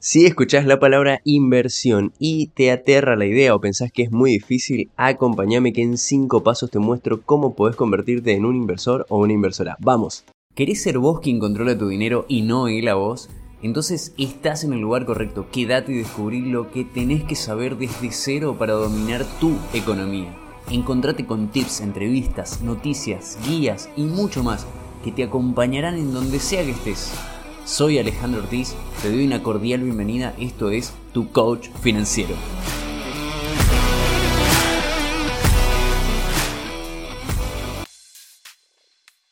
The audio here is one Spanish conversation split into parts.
Si escuchás la palabra inversión y te aterra la idea o pensás que es muy difícil, acompáñame que en 5 pasos te muestro cómo podés convertirte en un inversor o una inversora. ¡Vamos! ¿Querés ser vos quien controla tu dinero y no él a vos? Entonces estás en el lugar correcto. Quédate y descubrí lo que tenés que saber desde cero para dominar tu economía. Encontrate con tips, entrevistas, noticias, guías y mucho más que te acompañarán en donde sea que estés. Soy Alejandro Ortiz, te doy una cordial bienvenida, esto es Tu Coach Financiero.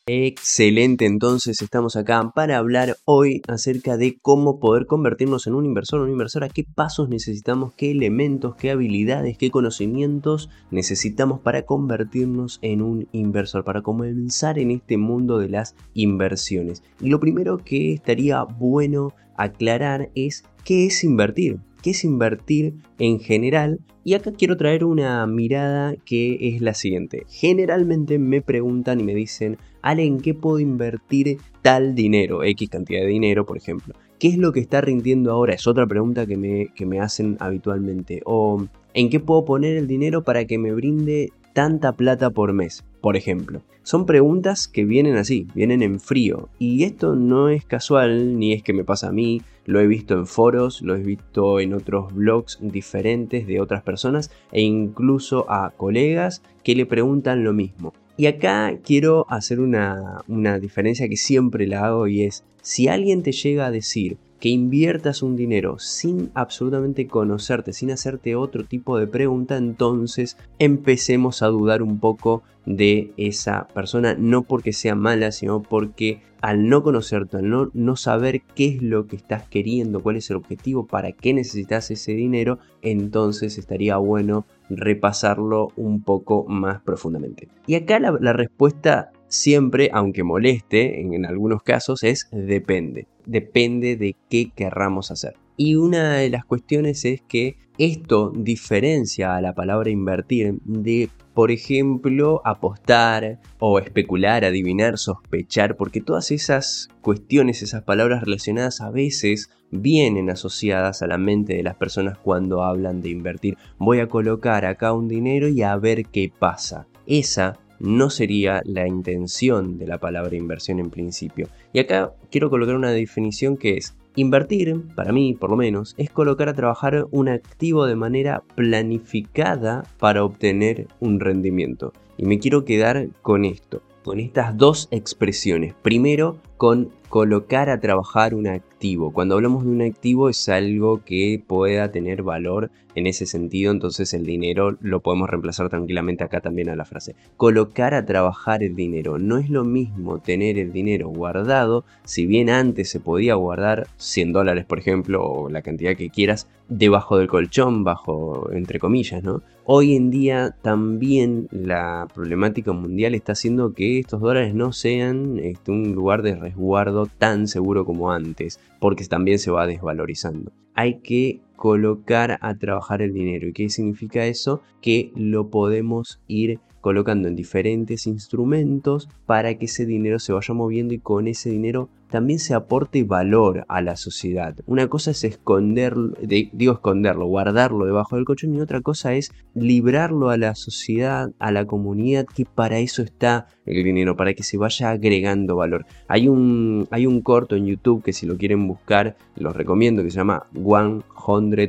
Excelente, entonces estamos acá para hablar hoy acerca de cómo poder convertirnos en un inversor o una inversora, qué pasos necesitamos, qué elementos, qué habilidades, qué conocimientos necesitamos para convertirnos en un inversor, para comenzar en este mundo de las inversiones. Y lo primero que estaría bueno aclarar es qué es invertir qué es invertir en general. Y acá quiero traer una mirada que es la siguiente. Generalmente me preguntan y me dicen, Ale, ¿en qué puedo invertir tal dinero? X cantidad de dinero, por ejemplo. ¿Qué es lo que está rindiendo ahora? Es otra pregunta que me, que me hacen habitualmente. O ¿en qué puedo poner el dinero para que me brinde tanta plata por mes? Por ejemplo. Son preguntas que vienen así, vienen en frío. Y esto no es casual, ni es que me pasa a mí, lo he visto en foros, lo he visto en otros blogs diferentes de otras personas e incluso a colegas que le preguntan lo mismo. Y acá quiero hacer una, una diferencia que siempre la hago y es, si alguien te llega a decir que inviertas un dinero sin absolutamente conocerte, sin hacerte otro tipo de pregunta, entonces empecemos a dudar un poco de esa persona, no porque sea mala, sino porque al no conocerte, al no, no saber qué es lo que estás queriendo, cuál es el objetivo, para qué necesitas ese dinero, entonces estaría bueno repasarlo un poco más profundamente. Y acá la, la respuesta siempre, aunque moleste en, algunos casos, es depende. Depende de qué querramos hacer. Y una de las cuestiones es que esto diferencia a la palabra invertir de, por ejemplo, apostar o especular, adivinar, sospechar, porque todas esas cuestiones, esas palabras relacionadas a veces vienen asociadas a la mente de las personas cuando hablan de invertir. Voy a colocar acá un dinero y a ver qué pasa. Esa no sería la intención de la palabra inversión en principio. Y acá quiero colocar una definición que es Invertir, para mí por lo menos, es colocar a trabajar un activo de manera planificada para obtener un rendimiento. Y me quiero quedar con esto, con estas dos expresiones. Primero, con colocar a trabajar un activo. Cuando hablamos de un activo es algo que pueda tener valor en ese sentido, entonces el dinero lo podemos reemplazar tranquilamente acá también a la frase. Colocar a trabajar el dinero. No es lo mismo tener el dinero guardado, si bien antes se podía guardar 100 dólares, por ejemplo, o la cantidad que quieras, debajo del colchón, bajo, entre comillas, ¿no? Hoy en día también la problemática mundial está haciendo que estos dólares no sean este, un lugar de resguardo tan seguro como antes, porque también se va desvalorizando. Hay que colocar a trabajar el dinero. ¿Y qué significa eso? Que lo podemos ir colocando en diferentes instrumentos para que ese dinero se vaya moviendo y con ese dinero también se aporte valor a la sociedad. Una cosa es esconderlo, digo esconderlo, guardarlo debajo del colchón y otra cosa es librarlo a la sociedad, a la comunidad, que para eso está el dinero, para que se vaya agregando valor. Hay un, hay un corto en YouTube que si lo quieren buscar, los recomiendo, que se llama 100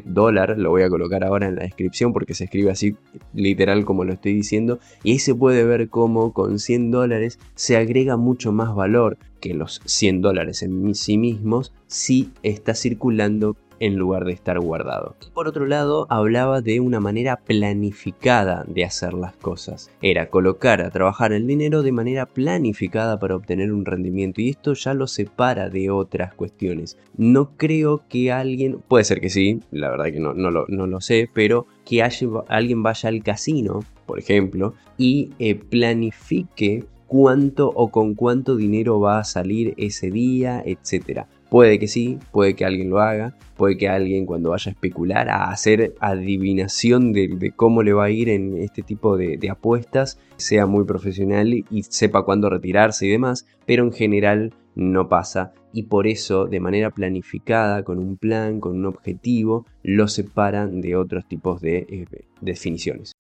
Dollar, lo voy a colocar ahora en la descripción porque se escribe así literal como lo estoy diciendo, y ahí se puede ver cómo con 100 dólares se agrega mucho más valor que los 100 dólares en sí mismos si está circulando en lugar de estar guardado. por otro lado, hablaba de una manera planificada de hacer las cosas. Era colocar a trabajar el dinero de manera planificada para obtener un rendimiento y esto ya lo separa de otras cuestiones. No creo que alguien, puede ser que sí, la verdad que no, no lo sé, pero que alguien vaya al casino, por ejemplo, y eh, planifique cuánto o con cuánto dinero va a salir ese día, etc. Puede que sí, puede que alguien lo haga, puede que alguien cuando vaya a especular, a hacer adivinación de, cómo le va a ir en este tipo de, apuestas, sea muy profesional y sepa cuándo retirarse y demás, pero en general no pasa y por eso de manera planificada, con un plan, con un objetivo, lo separan de otros tipos de eh, definiciones.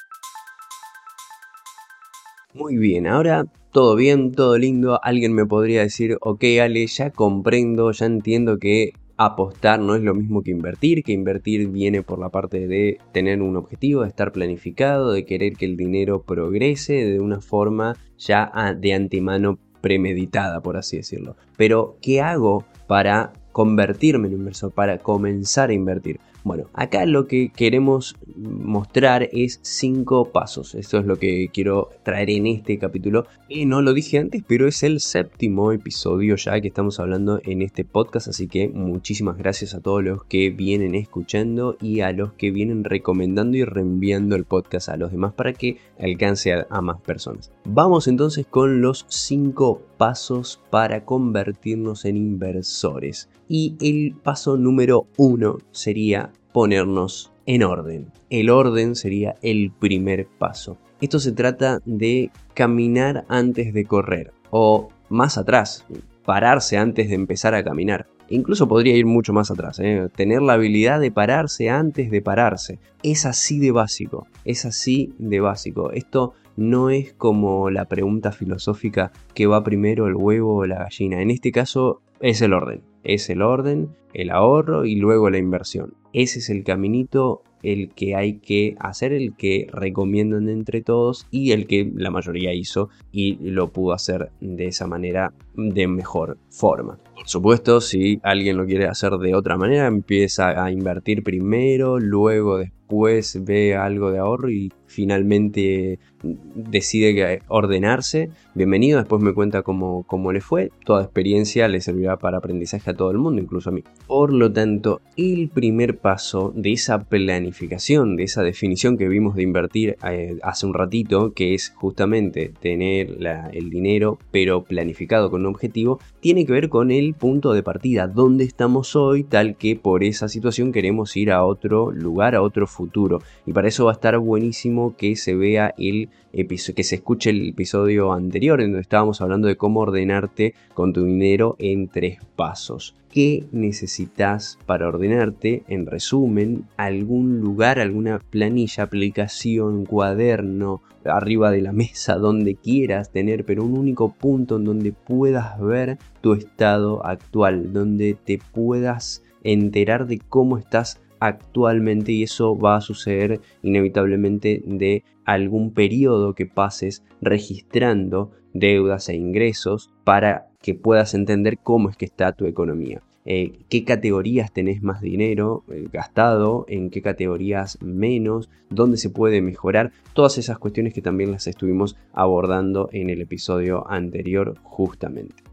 Muy bien, ahora todo bien, todo lindo. Alguien me podría decir, ok Ale, ya comprendo, ya entiendo que apostar no es lo mismo que invertir, que invertir viene por la parte de tener un objetivo, de estar planificado, de querer que el dinero progrese de una forma ya de antemano premeditada, por así decirlo. Pero, ¿qué hago para convertirme en inversor, para comenzar a invertir? Bueno, acá lo que queremos mostrar es cinco pasos. Esto es lo que quiero traer en este capítulo. Y no lo dije antes, pero es el séptimo episodio ya que estamos hablando en este podcast. Así que muchísimas gracias a todos los que vienen escuchando y a los que vienen recomendando y reenviando el podcast a los demás para que alcance a, a más personas. Vamos entonces con los cinco pasos para convertirnos en inversores. Y el paso número uno sería ponernos en orden. El orden sería el primer paso. Esto se trata de caminar antes de correr o más atrás, pararse antes de empezar a caminar. Incluso podría ir mucho más atrás, ¿eh? tener la habilidad de pararse antes de pararse. Es así de básico, es así de básico. Esto no es como la pregunta filosófica que va primero el huevo o la gallina. En este caso es el orden. Es el orden, el ahorro y luego la inversión. Ese es el caminito el que hay que hacer, el que recomiendan entre todos y el que la mayoría hizo y lo pudo hacer de esa manera de mejor forma. Por supuesto, si alguien lo quiere hacer de otra manera, empieza a invertir primero, luego después ve algo de ahorro y finalmente decide ordenarse, bienvenido, después me cuenta cómo, cómo, le fue, toda experiencia le servirá para aprendizaje a todo el mundo, incluso a mí. Por lo tanto, el primer paso de esa planificación, de esa definición que vimos de invertir eh, hace un ratito, que es justamente tener el dinero pero planificado con un objetivo, tiene que ver con el punto de partida, dónde estamos hoy, tal que por esa situación queremos ir a otro lugar, a otro futuro. Y para eso va a estar buenísimo que se vea el episodio, que se escuche el episodio anterior en donde estábamos hablando de cómo ordenarte con tu dinero en tres pasos. ¿Qué necesitas para ordenarte? En resumen, algún lugar, alguna planilla, aplicación, cuaderno, arriba de la mesa, donde quieras tener, pero un único punto en donde puedas ver tu estado actual, donde te puedas enterar de cómo estás actualmente y eso va a suceder inevitablemente de algún periodo que pases registrando deudas e ingresos para que puedas entender cómo es que está tu economía. Eh, qué categorías tenés más dinero eh, gastado, en qué categorías menos, dónde se puede mejorar, todas esas cuestiones que también las estuvimos abordando en el episodio anterior justamente.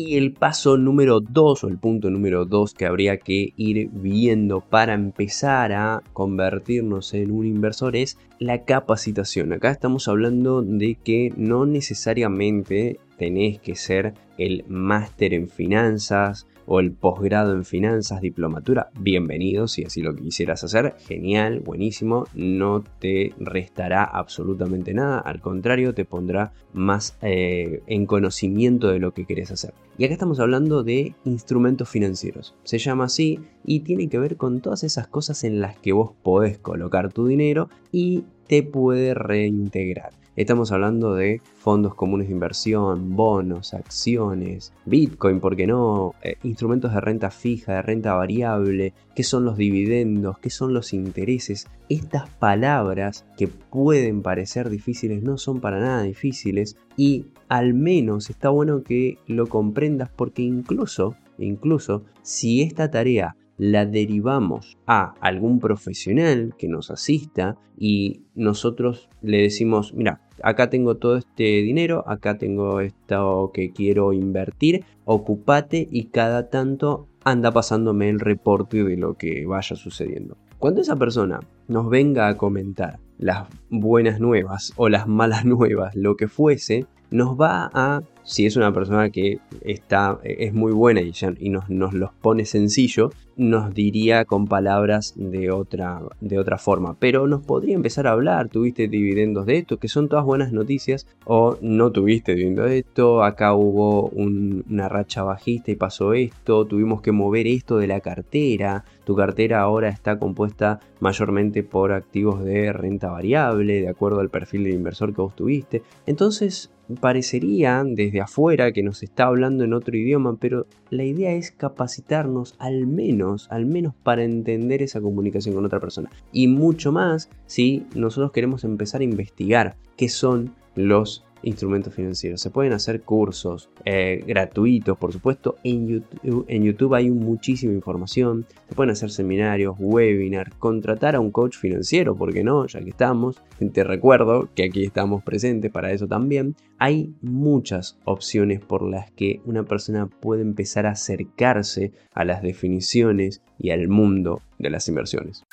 Y el paso número 2 o el punto número 2 que habría que ir viendo para empezar a convertirnos en un inversor es la capacitación. Acá estamos hablando de que no necesariamente tenés que ser el máster en finanzas o el posgrado en finanzas, diplomatura, bienvenido si así lo quisieras hacer, genial, buenísimo, no te restará absolutamente nada, al contrario, te pondrá más eh, en conocimiento de lo que querés hacer. Y acá estamos hablando de instrumentos financieros, se llama así y tiene que ver con todas esas cosas en las que vos podés colocar tu dinero y te puede reintegrar. Estamos hablando de fondos comunes de inversión, bonos, acciones, Bitcoin, ¿por qué no? Eh, instrumentos de renta fija, de renta variable, qué son los dividendos, qué son los intereses. Estas palabras que pueden parecer difíciles no son para nada difíciles y al menos está bueno que lo comprendas porque incluso, incluso si esta tarea la derivamos a algún profesional que nos asista y nosotros le decimos, mira, acá tengo todo este dinero, acá tengo esto que quiero invertir, ocupate y cada tanto anda pasándome el reporte de lo que vaya sucediendo. Cuando esa persona nos venga a comentar las buenas nuevas o las malas nuevas, lo que fuese, nos va a, si es una persona que está, es muy buena y, y nos, los pone sencillo, nos diría con palabras de otra, de otra forma. Pero nos podría empezar a hablar, tuviste dividendos de esto, que son todas buenas noticias, o no tuviste dividendos de esto, acá hubo una racha bajista y pasó esto, tuvimos que mover esto de la cartera, tu cartera ahora está compuesta mayormente por activos de renta variable, de acuerdo al perfil del inversor que vos tuviste. Entonces, parecería desde afuera que nos está hablando en otro idioma, pero la idea es capacitarnos al menos, al menos para entender esa comunicación con otra persona. Y mucho más si nosotros queremos empezar a investigar qué son los instrumentos financieros. Se pueden hacer cursos eh, gratuitos, por supuesto. En YouTube, en YouTube hay muchísima información. Se pueden hacer seminarios, webinars, contratar a un coach financiero, porque no? Ya que estamos. Te recuerdo que aquí estamos presentes para eso también. Hay muchas opciones por las que una persona puede empezar a acercarse a las definiciones y al mundo de las inversiones.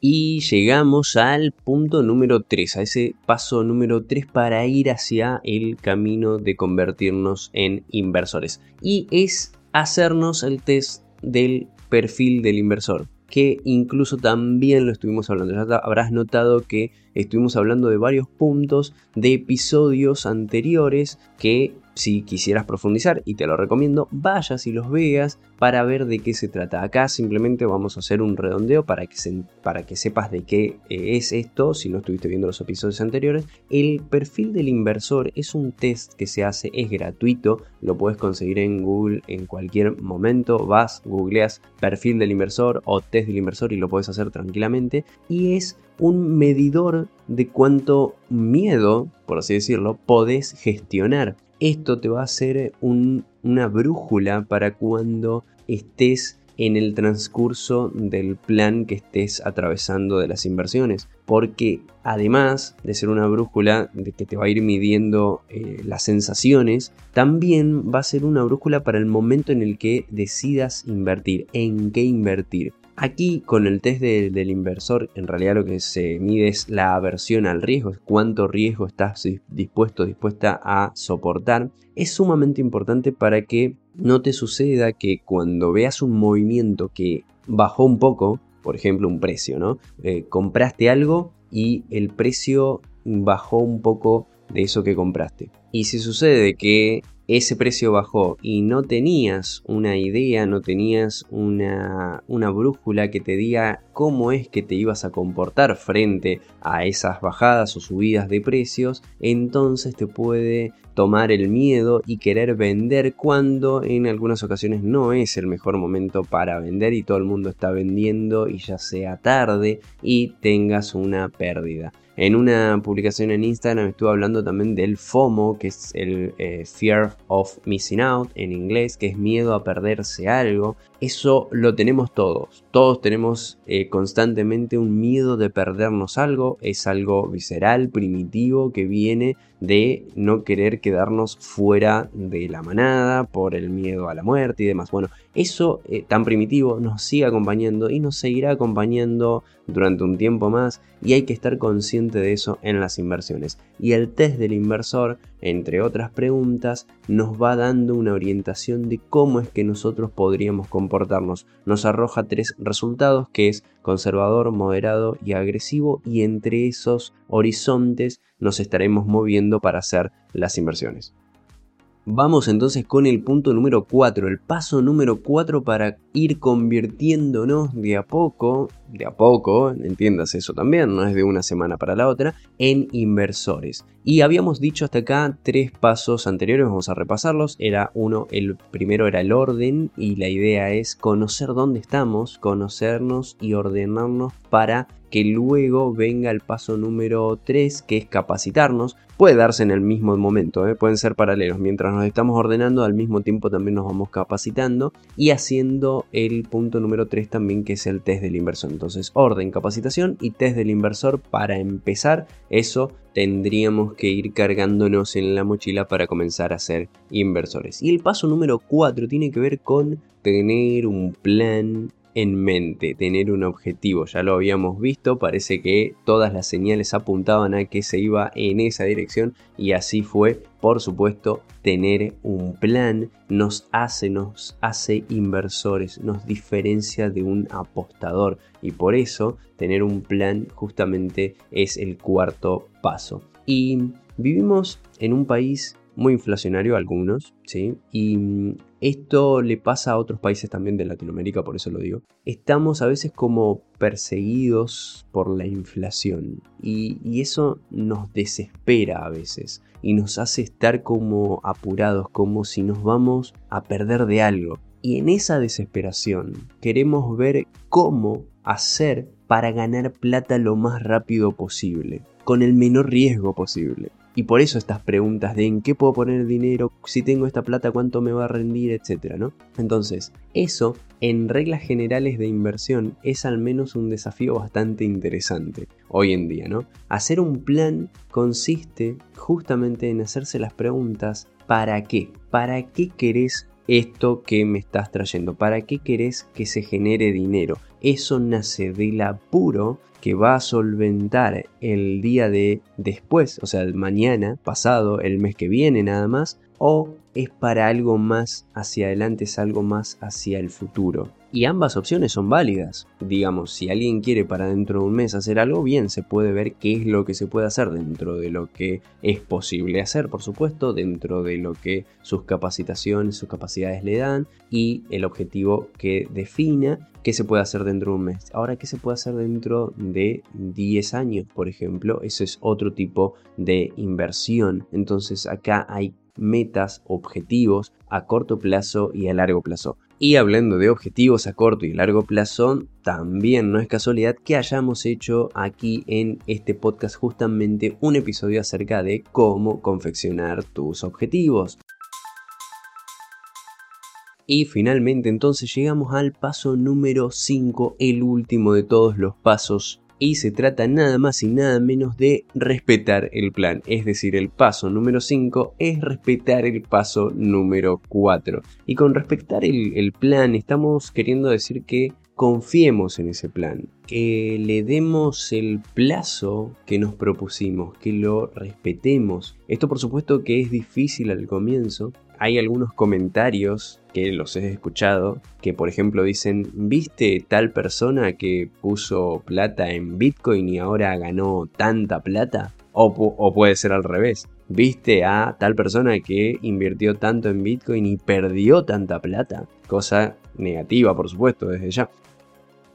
Y llegamos al punto número 3, a ese paso número 3 para ir hacia el camino de convertirnos en inversores. Y es hacernos el test del perfil del inversor que incluso también lo estuvimos hablando. Ya habrás notado que estuvimos hablando de varios puntos de episodios anteriores que si quisieras profundizar, y te lo recomiendo, vayas y los veas para ver de qué se trata. Acá simplemente vamos a hacer un redondeo para que, para que sepas de qué eh, es esto, si no estuviste viendo los episodios anteriores. El perfil del inversor es un test que se hace, es gratuito, lo puedes conseguir en Google en cualquier momento, vas, googleas perfil del inversor o test del inversor y lo puedes hacer tranquilamente. Y es un medidor de cuánto miedo, por así decirlo, podés gestionar. Esto te va a hacer una brújula para cuando estés en el transcurso del plan que estés atravesando de las inversiones. Porque además de ser una brújula de que te va a ir midiendo eh, las sensaciones, también va a ser una brújula para el momento en el que decidas invertir, en qué invertir. Aquí con el test del inversor en realidad lo que se mide es la aversión al riesgo, es cuánto riesgo estás dispuesto, dispuesta a soportar. Es sumamente importante para que no te suceda que cuando veas un movimiento que bajó un poco, por ejemplo un precio, ¿no? Eh, compraste algo y el precio bajó un poco de eso que compraste. Y si sucede que ese precio bajó y no tenías una idea, no tenías una, una, brújula que te diga cómo es que te ibas a comportar frente a esas bajadas o subidas de precios, entonces te puede tomar el miedo y querer vender cuando en algunas ocasiones no es el mejor momento para vender y todo el mundo está vendiendo y ya sea tarde y tengas una pérdida. En una publicación en Instagram estuve hablando también del FOMO, que es el eh, Fear of Missing Out en inglés, que es miedo a perderse algo. Eso lo tenemos todos. Todos tenemos eh, constantemente un miedo de perdernos algo. Es algo visceral, primitivo, que viene de no querer quedarnos fuera de la manada por el miedo a la muerte y demás. Bueno, eso eh, tan primitivo nos sigue acompañando y nos seguirá acompañando durante un tiempo más y hay que estar consciente de eso en las inversiones. Y el test del inversor, entre otras preguntas, nos va dando una orientación de cómo es que nosotros podríamos comportarnos. Nos arroja tres resultados que es conservador, moderado y agresivo y entre esos horizontes nos estaremos moviendo para hacer las inversiones. Vamos entonces con el punto número 4, el paso número 4 para ir convirtiéndonos de a poco, de a poco, entiendas eso también, no es de una semana para la otra, en inversores. Y habíamos dicho hasta acá tres pasos anteriores, vamos a repasarlos. Era uno, el primero era el orden y la idea es conocer dónde estamos, conocernos y ordenarnos para que luego venga el paso número 3, que es capacitarnos. Puede darse en el mismo momento, ¿eh? pueden ser paralelos. Mientras nos estamos ordenando, al mismo tiempo también nos vamos capacitando y haciendo el punto número 3 también, que es el test del inversor. Entonces, orden, capacitación y test del inversor para empezar. Eso tendríamos que ir cargándonos en la mochila para comenzar a ser inversores. Y el paso número 4 tiene que ver con tener un plan en mente, tener un objetivo. Ya lo habíamos visto, parece que todas las señales apuntaban a que se iba en esa dirección y así fue. Por supuesto, tener un plan nos hace, nos hace inversores, nos diferencia de un apostador y por eso tener un plan justamente es el cuarto paso. Y vivimos en un país muy inflacionario algunos, ¿sí? Y esto le pasa a otros países también de Latinoamérica, por eso lo digo. Estamos a veces como perseguidos por la inflación y, eso nos desespera a veces y nos hace estar como apurados, como si nos vamos a perder de algo. Y en esa desesperación queremos ver cómo hacer para ganar plata lo más rápido posible, con el menor riesgo posible. Y por eso estas preguntas de en qué puedo poner dinero, si tengo esta plata, cuánto me va a rendir, etcétera, ¿no? Entonces, eso en reglas generales de inversión es al menos un desafío bastante interesante hoy en día, ¿no? Hacer un plan consiste justamente en hacerse las preguntas ¿para qué? ¿Para qué querés esto que me estás trayendo? ¿Para qué querés que se genere dinero? Eso nace del apuro que va a solventar el día de después, o sea, mañana, pasado, el mes que viene nada más, o es para algo más hacia adelante, es algo más hacia el futuro. Y ambas opciones son válidas. Digamos, si alguien quiere para dentro de un mes hacer algo, bien, se puede ver qué es lo que se puede hacer dentro de lo que es posible hacer, por supuesto, dentro de lo que sus capacitaciones, sus capacidades le dan y el objetivo que defina qué se puede hacer dentro de un mes. Ahora, ¿qué se puede hacer dentro de 10 años, por ejemplo? Eso es otro tipo de inversión. Entonces acá hay metas, objetivos a corto plazo y a largo plazo. Y hablando de objetivos a corto y largo plazo, también no es casualidad que hayamos hecho aquí en este podcast justamente un episodio acerca de cómo confeccionar tus objetivos. Y finalmente entonces llegamos al paso número 5, el último de todos los pasos y se trata nada más y nada menos de respetar el plan. Es decir, el paso número 5 es respetar el paso número 4. Y con respetar el, plan estamos queriendo decir que confiemos en ese plan, que le demos el plazo que nos propusimos, que lo respetemos. Esto por supuesto que es difícil al comienzo, hay algunos comentarios que los he escuchado que por ejemplo dicen, ¿viste tal persona que puso plata en Bitcoin y ahora ganó tanta plata? O, puede ser al revés. ¿Viste a tal persona que invirtió tanto en Bitcoin y perdió tanta plata? Cosa negativa, por supuesto, desde ya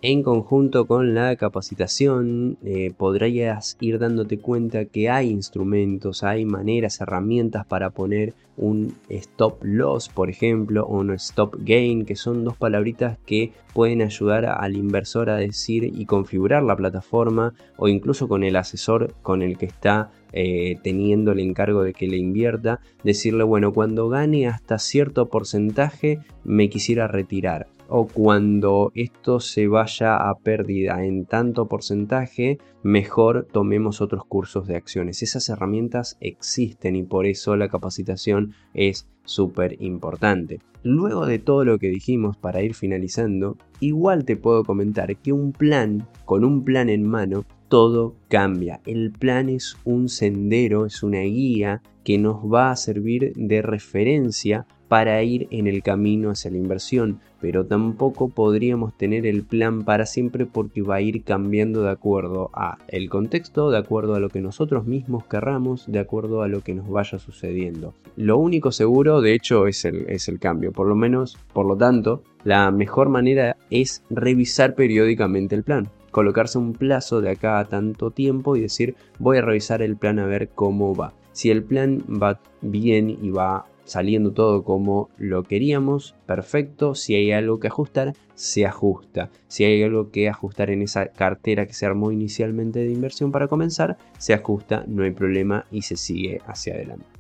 en conjunto con la capacitación eh, podrías ir dándote cuenta que hay instrumentos, hay maneras, herramientas para poner un stop loss, por ejemplo, o un stop gain, que son dos palabritas que pueden ayudar al inversor a decir y configurar la plataforma o incluso con el asesor con el que está eh, teniendo el encargo de que le invierta, decirle, bueno, cuando gane hasta cierto porcentaje me quisiera retirar o cuando esto se vaya a pérdida en tanto porcentaje, mejor tomemos otros cursos de acciones. Esas herramientas existen y por eso la capacitación es súper importante. Luego de todo lo que dijimos para ir finalizando, igual te puedo comentar que un plan, con un plan en mano, todo cambia. El plan es un sendero, es una guía que nos va a servir de referencia para ir en el camino hacia la inversión, pero tampoco podríamos tener el plan para siempre porque va a ir cambiando de acuerdo a el contexto, de acuerdo a lo que nosotros mismos querramos, de acuerdo a lo que nos vaya sucediendo. Lo único seguro, de hecho, es el, es el cambio, por lo menos, por lo tanto, la mejor manera es revisar periódicamente el plan colocarse un plazo de acá a tanto tiempo y decir voy a revisar el plan a ver cómo va. Si el plan va bien y va saliendo todo como lo queríamos, perfecto. Si hay algo que ajustar, se ajusta. Si hay algo que ajustar en esa cartera que se armó inicialmente de inversión para comenzar, se ajusta, no hay problema y se sigue hacia adelante.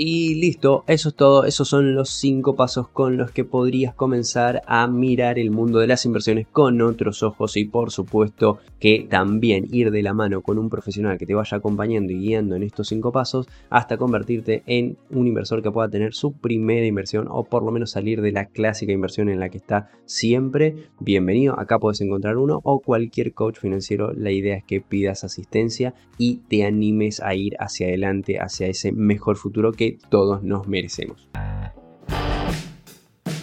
Y listo, eso es todo, esos son los 5 pasos con los que podrías comenzar a mirar el mundo de las inversiones con otros ojos y por supuesto que también ir de la mano con un profesional que te vaya acompañando y guiando en estos 5 pasos hasta convertirte en un inversor que pueda tener su primera inversión o por lo menos salir de la clásica inversión en la que está siempre. Bienvenido, acá puedes encontrar uno o cualquier coach financiero. La idea es que pidas asistencia y te animes a ir hacia adelante, hacia ese mejor futuro todos nos merecemos.